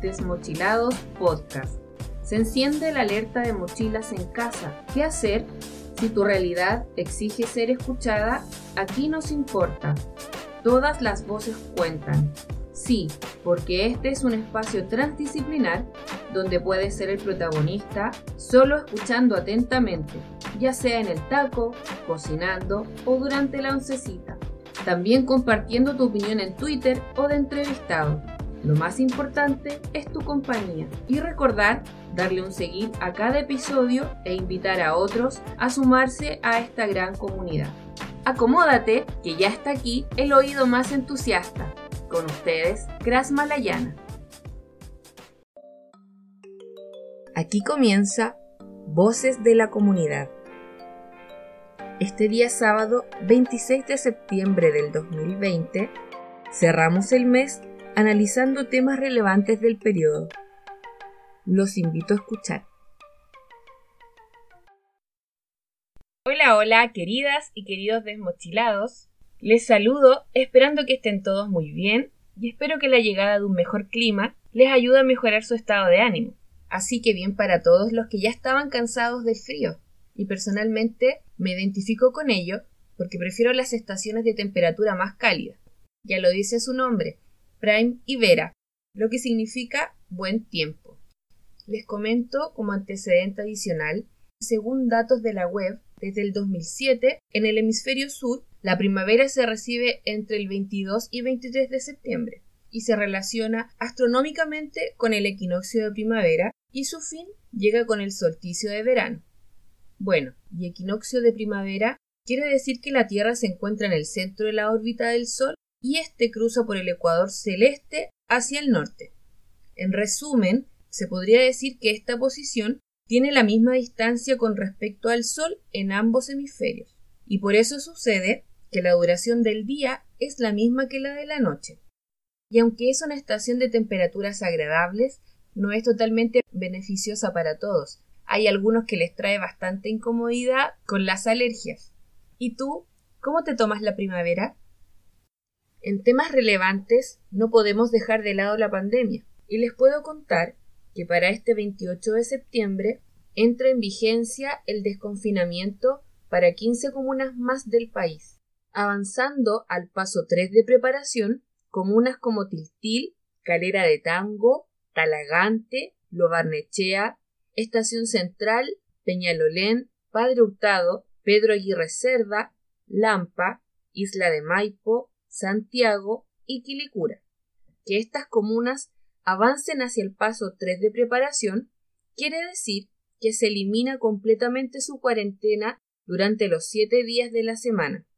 Desmochilados Podcast. Se enciende la alerta de mochilas en casa. ¿Qué hacer? Si tu realidad exige ser escuchada, aquí nos importa. Todas las voces cuentan. Sí, porque este es un espacio transdisciplinar donde puedes ser el protagonista solo escuchando atentamente, ya sea en el taco, cocinando o durante la oncecita. También compartiendo tu opinión en Twitter o de entrevistado. Lo más importante es tu compañía y recordar darle un seguir a cada episodio e invitar a otros a sumarse a esta gran comunidad. Acomódate, que ya está aquí el oído más entusiasta. Con ustedes, Gras Malayana. Aquí comienza Voces de la Comunidad. Este día sábado 26 de septiembre del 2020 cerramos el mes analizando temas relevantes del periodo. Los invito a escuchar. Hola, hola, queridas y queridos desmochilados. Les saludo esperando que estén todos muy bien y espero que la llegada de un mejor clima les ayude a mejorar su estado de ánimo. Así que bien para todos los que ya estaban cansados del frío. Y personalmente me identifico con ello porque prefiero las estaciones de temperatura más cálida. Ya lo dice su nombre, Prime y Vera, lo que significa buen tiempo. Les comento como antecedente adicional, según datos de la web, desde el 2007, en el hemisferio sur, la primavera se recibe entre el 22 y 23 de septiembre y se relaciona astronómicamente con el equinoccio de primavera y su fin llega con el solsticio de verano. Bueno, y equinoccio de primavera quiere decir que la Tierra se encuentra en el centro de la órbita del Sol y éste cruza por el ecuador celeste hacia el norte. En resumen, se podría decir que esta posición tiene la misma distancia con respecto al Sol en ambos hemisferios, y por eso sucede que la duración del día es la misma que la de la noche. Y aunque es una estación de temperaturas agradables, no es totalmente beneficiosa para todos. Hay algunos que les trae bastante incomodidad con las alergias. ¿Y tú? ¿Cómo te tomas la primavera? En temas relevantes no podemos dejar de lado la pandemia, y les puedo contar que para este 28 de septiembre entra en vigencia el desconfinamiento para 15 comunas más del país avanzando al paso 3 de preparación, comunas como Tiltil, Calera de Tango, Talagante, Lobarnechea, Estación Central, Peñalolén, Padre Hurtado, Pedro Aguirre Cerda, Lampa, Isla de Maipo, Santiago y Quilicura. Que estas comunas avancen hacia el paso 3 de preparación quiere decir que se elimina completamente su cuarentena durante los siete días de la semana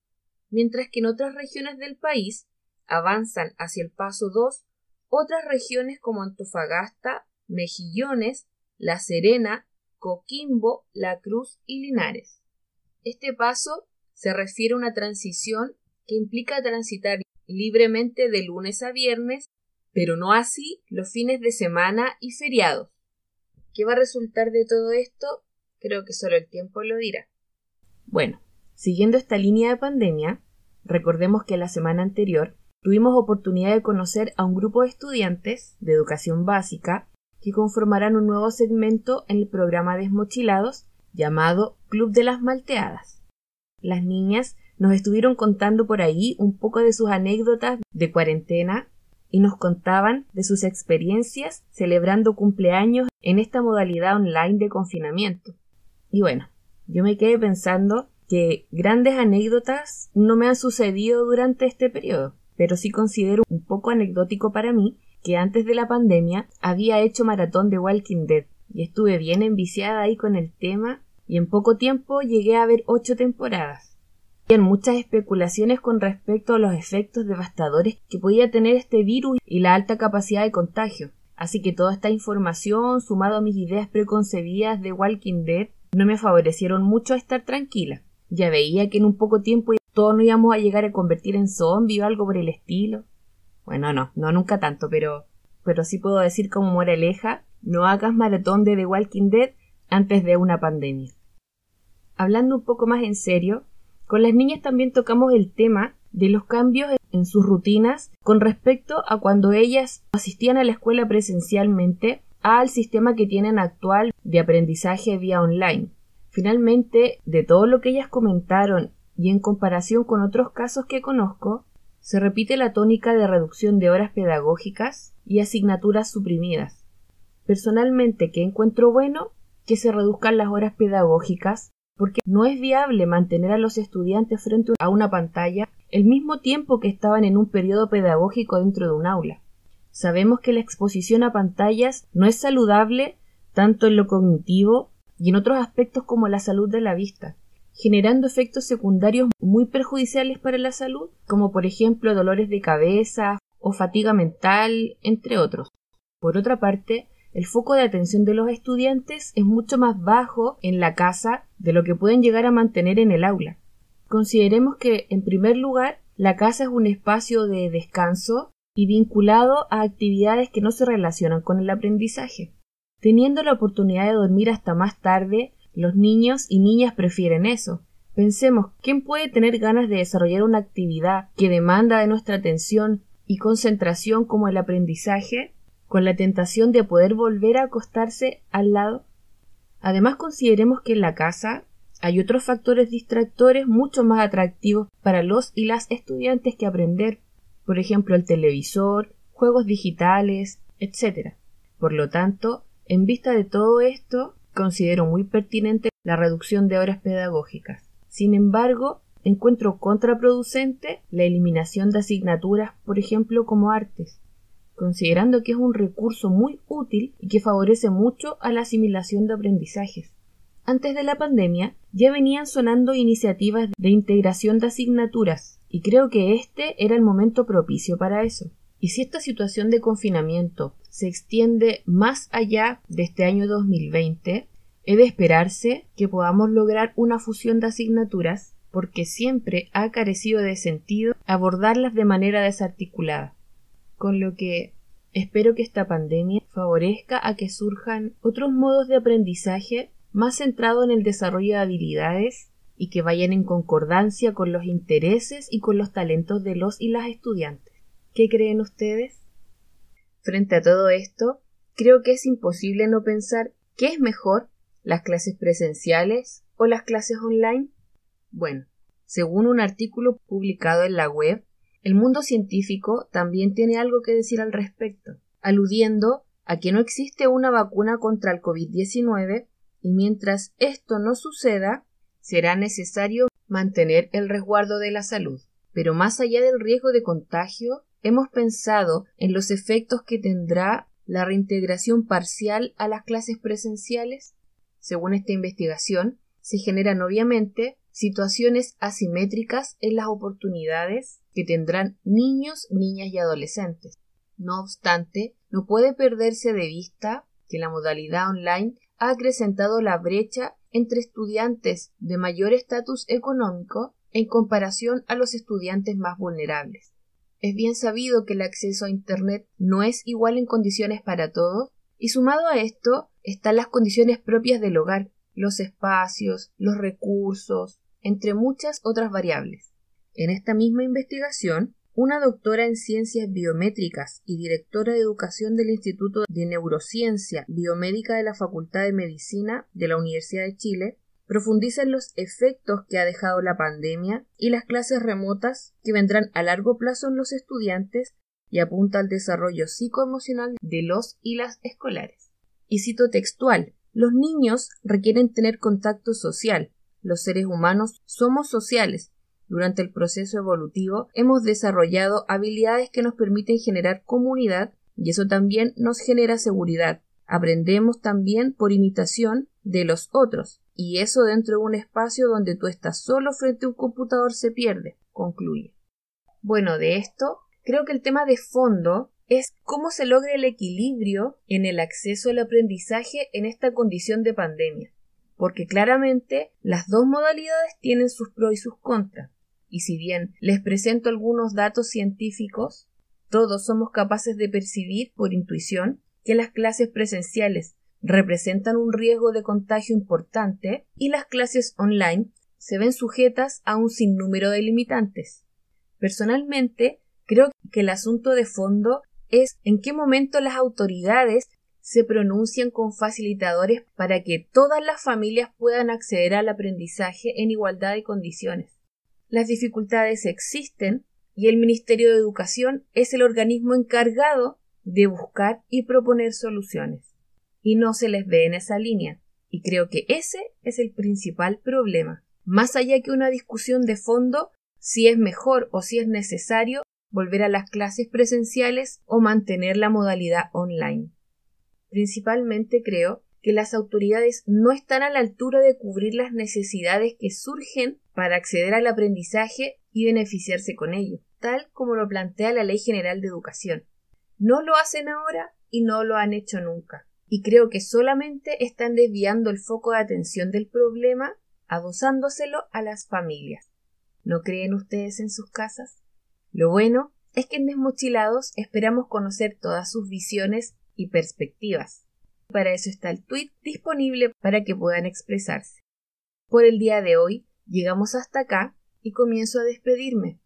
mientras que en otras regiones del país avanzan hacia el paso 2 otras regiones como Antofagasta, Mejillones, La Serena, Coquimbo, La Cruz y Linares. Este paso se refiere a una transición que implica transitar libremente de lunes a viernes, pero no así los fines de semana y feriados. ¿Qué va a resultar de todo esto? Creo que solo el tiempo lo dirá. Bueno, Siguiendo esta línea de pandemia, recordemos que la semana anterior tuvimos oportunidad de conocer a un grupo de estudiantes de educación básica que conformarán un nuevo segmento en el programa Desmochilados llamado Club de las Malteadas. Las niñas nos estuvieron contando por ahí un poco de sus anécdotas de cuarentena y nos contaban de sus experiencias celebrando cumpleaños en esta modalidad online de confinamiento. Y bueno, yo me quedé pensando que grandes anécdotas no me han sucedido durante este periodo, pero sí considero un poco anecdótico para mí que antes de la pandemia había hecho maratón de Walking Dead y estuve bien enviciada ahí con el tema y en poco tiempo llegué a ver ocho temporadas. Había muchas especulaciones con respecto a los efectos devastadores que podía tener este virus y la alta capacidad de contagio. Así que toda esta información, sumado a mis ideas preconcebidas de Walking Dead, no me favorecieron mucho a estar tranquila ya veía que en un poco tiempo todos nos íbamos a llegar a convertir en zombie o algo por el estilo. Bueno, no, no nunca tanto, pero, pero sí puedo decir como moraleja, no hagas maratón de The Walking Dead antes de una pandemia. Hablando un poco más en serio, con las niñas también tocamos el tema de los cambios en sus rutinas con respecto a cuando ellas asistían a la escuela presencialmente al sistema que tienen actual de aprendizaje vía online. Finalmente, de todo lo que ellas comentaron y en comparación con otros casos que conozco, se repite la tónica de reducción de horas pedagógicas y asignaturas suprimidas. Personalmente, ¿qué encuentro bueno? Que se reduzcan las horas pedagógicas porque no es viable mantener a los estudiantes frente a una pantalla el mismo tiempo que estaban en un periodo pedagógico dentro de un aula. Sabemos que la exposición a pantallas no es saludable tanto en lo cognitivo y en otros aspectos como la salud de la vista, generando efectos secundarios muy perjudiciales para la salud, como por ejemplo dolores de cabeza o fatiga mental, entre otros. Por otra parte, el foco de atención de los estudiantes es mucho más bajo en la casa de lo que pueden llegar a mantener en el aula. Consideremos que, en primer lugar, la casa es un espacio de descanso y vinculado a actividades que no se relacionan con el aprendizaje. Teniendo la oportunidad de dormir hasta más tarde, los niños y niñas prefieren eso. Pensemos, ¿quién puede tener ganas de desarrollar una actividad que demanda de nuestra atención y concentración como el aprendizaje con la tentación de poder volver a acostarse al lado. Además consideremos que en la casa hay otros factores distractores mucho más atractivos para los y las estudiantes que aprender, por ejemplo el televisor, juegos digitales, etc. Por lo tanto, en vista de todo esto, considero muy pertinente la reducción de horas pedagógicas. Sin embargo, encuentro contraproducente la eliminación de asignaturas, por ejemplo, como artes considerando que es un recurso muy útil y que favorece mucho a la asimilación de aprendizajes. Antes de la pandemia ya venían sonando iniciativas de integración de asignaturas y creo que este era el momento propicio para eso. Y si esta situación de confinamiento se extiende más allá de este año 2020, he de esperarse que podamos lograr una fusión de asignaturas porque siempre ha carecido de sentido abordarlas de manera desarticulada con lo que espero que esta pandemia favorezca a que surjan otros modos de aprendizaje más centrados en el desarrollo de habilidades y que vayan en concordancia con los intereses y con los talentos de los y las estudiantes. ¿Qué creen ustedes? Frente a todo esto, creo que es imposible no pensar qué es mejor, las clases presenciales o las clases online. Bueno, según un artículo publicado en la web el mundo científico también tiene algo que decir al respecto, aludiendo a que no existe una vacuna contra el COVID-19 y mientras esto no suceda, será necesario mantener el resguardo de la salud. Pero más allá del riesgo de contagio, hemos pensado en los efectos que tendrá la reintegración parcial a las clases presenciales. Según esta investigación, se generan obviamente situaciones asimétricas en las oportunidades que tendrán niños, niñas y adolescentes. No obstante, no puede perderse de vista que la modalidad online ha acrecentado la brecha entre estudiantes de mayor estatus económico en comparación a los estudiantes más vulnerables. Es bien sabido que el acceso a Internet no es igual en condiciones para todos, y sumado a esto están las condiciones propias del hogar, los espacios, los recursos, entre muchas otras variables. En esta misma investigación, una doctora en ciencias biométricas y directora de educación del Instituto de Neurociencia Biomédica de la Facultad de Medicina de la Universidad de Chile profundiza en los efectos que ha dejado la pandemia y las clases remotas que vendrán a largo plazo en los estudiantes y apunta al desarrollo psicoemocional de los y las escolares. Y cito textual los niños requieren tener contacto social. Los seres humanos somos sociales. Durante el proceso evolutivo hemos desarrollado habilidades que nos permiten generar comunidad y eso también nos genera seguridad. Aprendemos también por imitación de los otros y eso dentro de un espacio donde tú estás solo frente a un computador se pierde, concluye. Bueno, de esto creo que el tema de fondo es cómo se logra el equilibrio en el acceso al aprendizaje en esta condición de pandemia, porque claramente las dos modalidades tienen sus pros y sus contras, y si bien les presento algunos datos científicos, todos somos capaces de percibir por intuición que las clases presenciales representan un riesgo de contagio importante y las clases online se ven sujetas a un sinnúmero de limitantes. Personalmente, Creo que el asunto de fondo es en qué momento las autoridades se pronuncian con facilitadores para que todas las familias puedan acceder al aprendizaje en igualdad de condiciones. Las dificultades existen y el Ministerio de Educación es el organismo encargado de buscar y proponer soluciones. Y no se les ve en esa línea. Y creo que ese es el principal problema. Más allá que una discusión de fondo si es mejor o si es necesario volver a las clases presenciales o mantener la modalidad online. Principalmente creo que las autoridades no están a la altura de cubrir las necesidades que surgen para acceder al aprendizaje y beneficiarse con ello, tal como lo plantea la Ley General de Educación. No lo hacen ahora y no lo han hecho nunca. Y creo que solamente están desviando el foco de atención del problema, adosándoselo a las familias. ¿No creen ustedes en sus casas? Lo bueno es que en Desmochilados esperamos conocer todas sus visiones y perspectivas. Para eso está el tweet disponible para que puedan expresarse. Por el día de hoy llegamos hasta acá y comienzo a despedirme.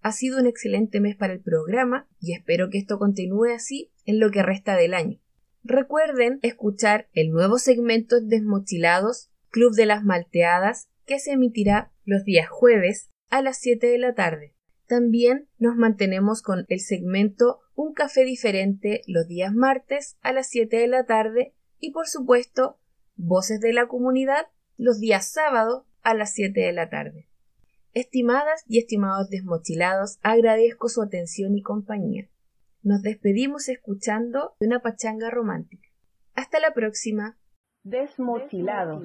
Ha sido un excelente mes para el programa y espero que esto continúe así en lo que resta del año. Recuerden escuchar el nuevo segmento Desmochilados Club de las Malteadas que se emitirá los días jueves a las 7 de la tarde. También nos mantenemos con el segmento Un café diferente los días martes a las 7 de la tarde y por supuesto Voces de la comunidad los días sábados a las 7 de la tarde. Estimadas y estimados desmochilados, agradezco su atención y compañía. Nos despedimos escuchando una pachanga romántica. Hasta la próxima. Desmochilados.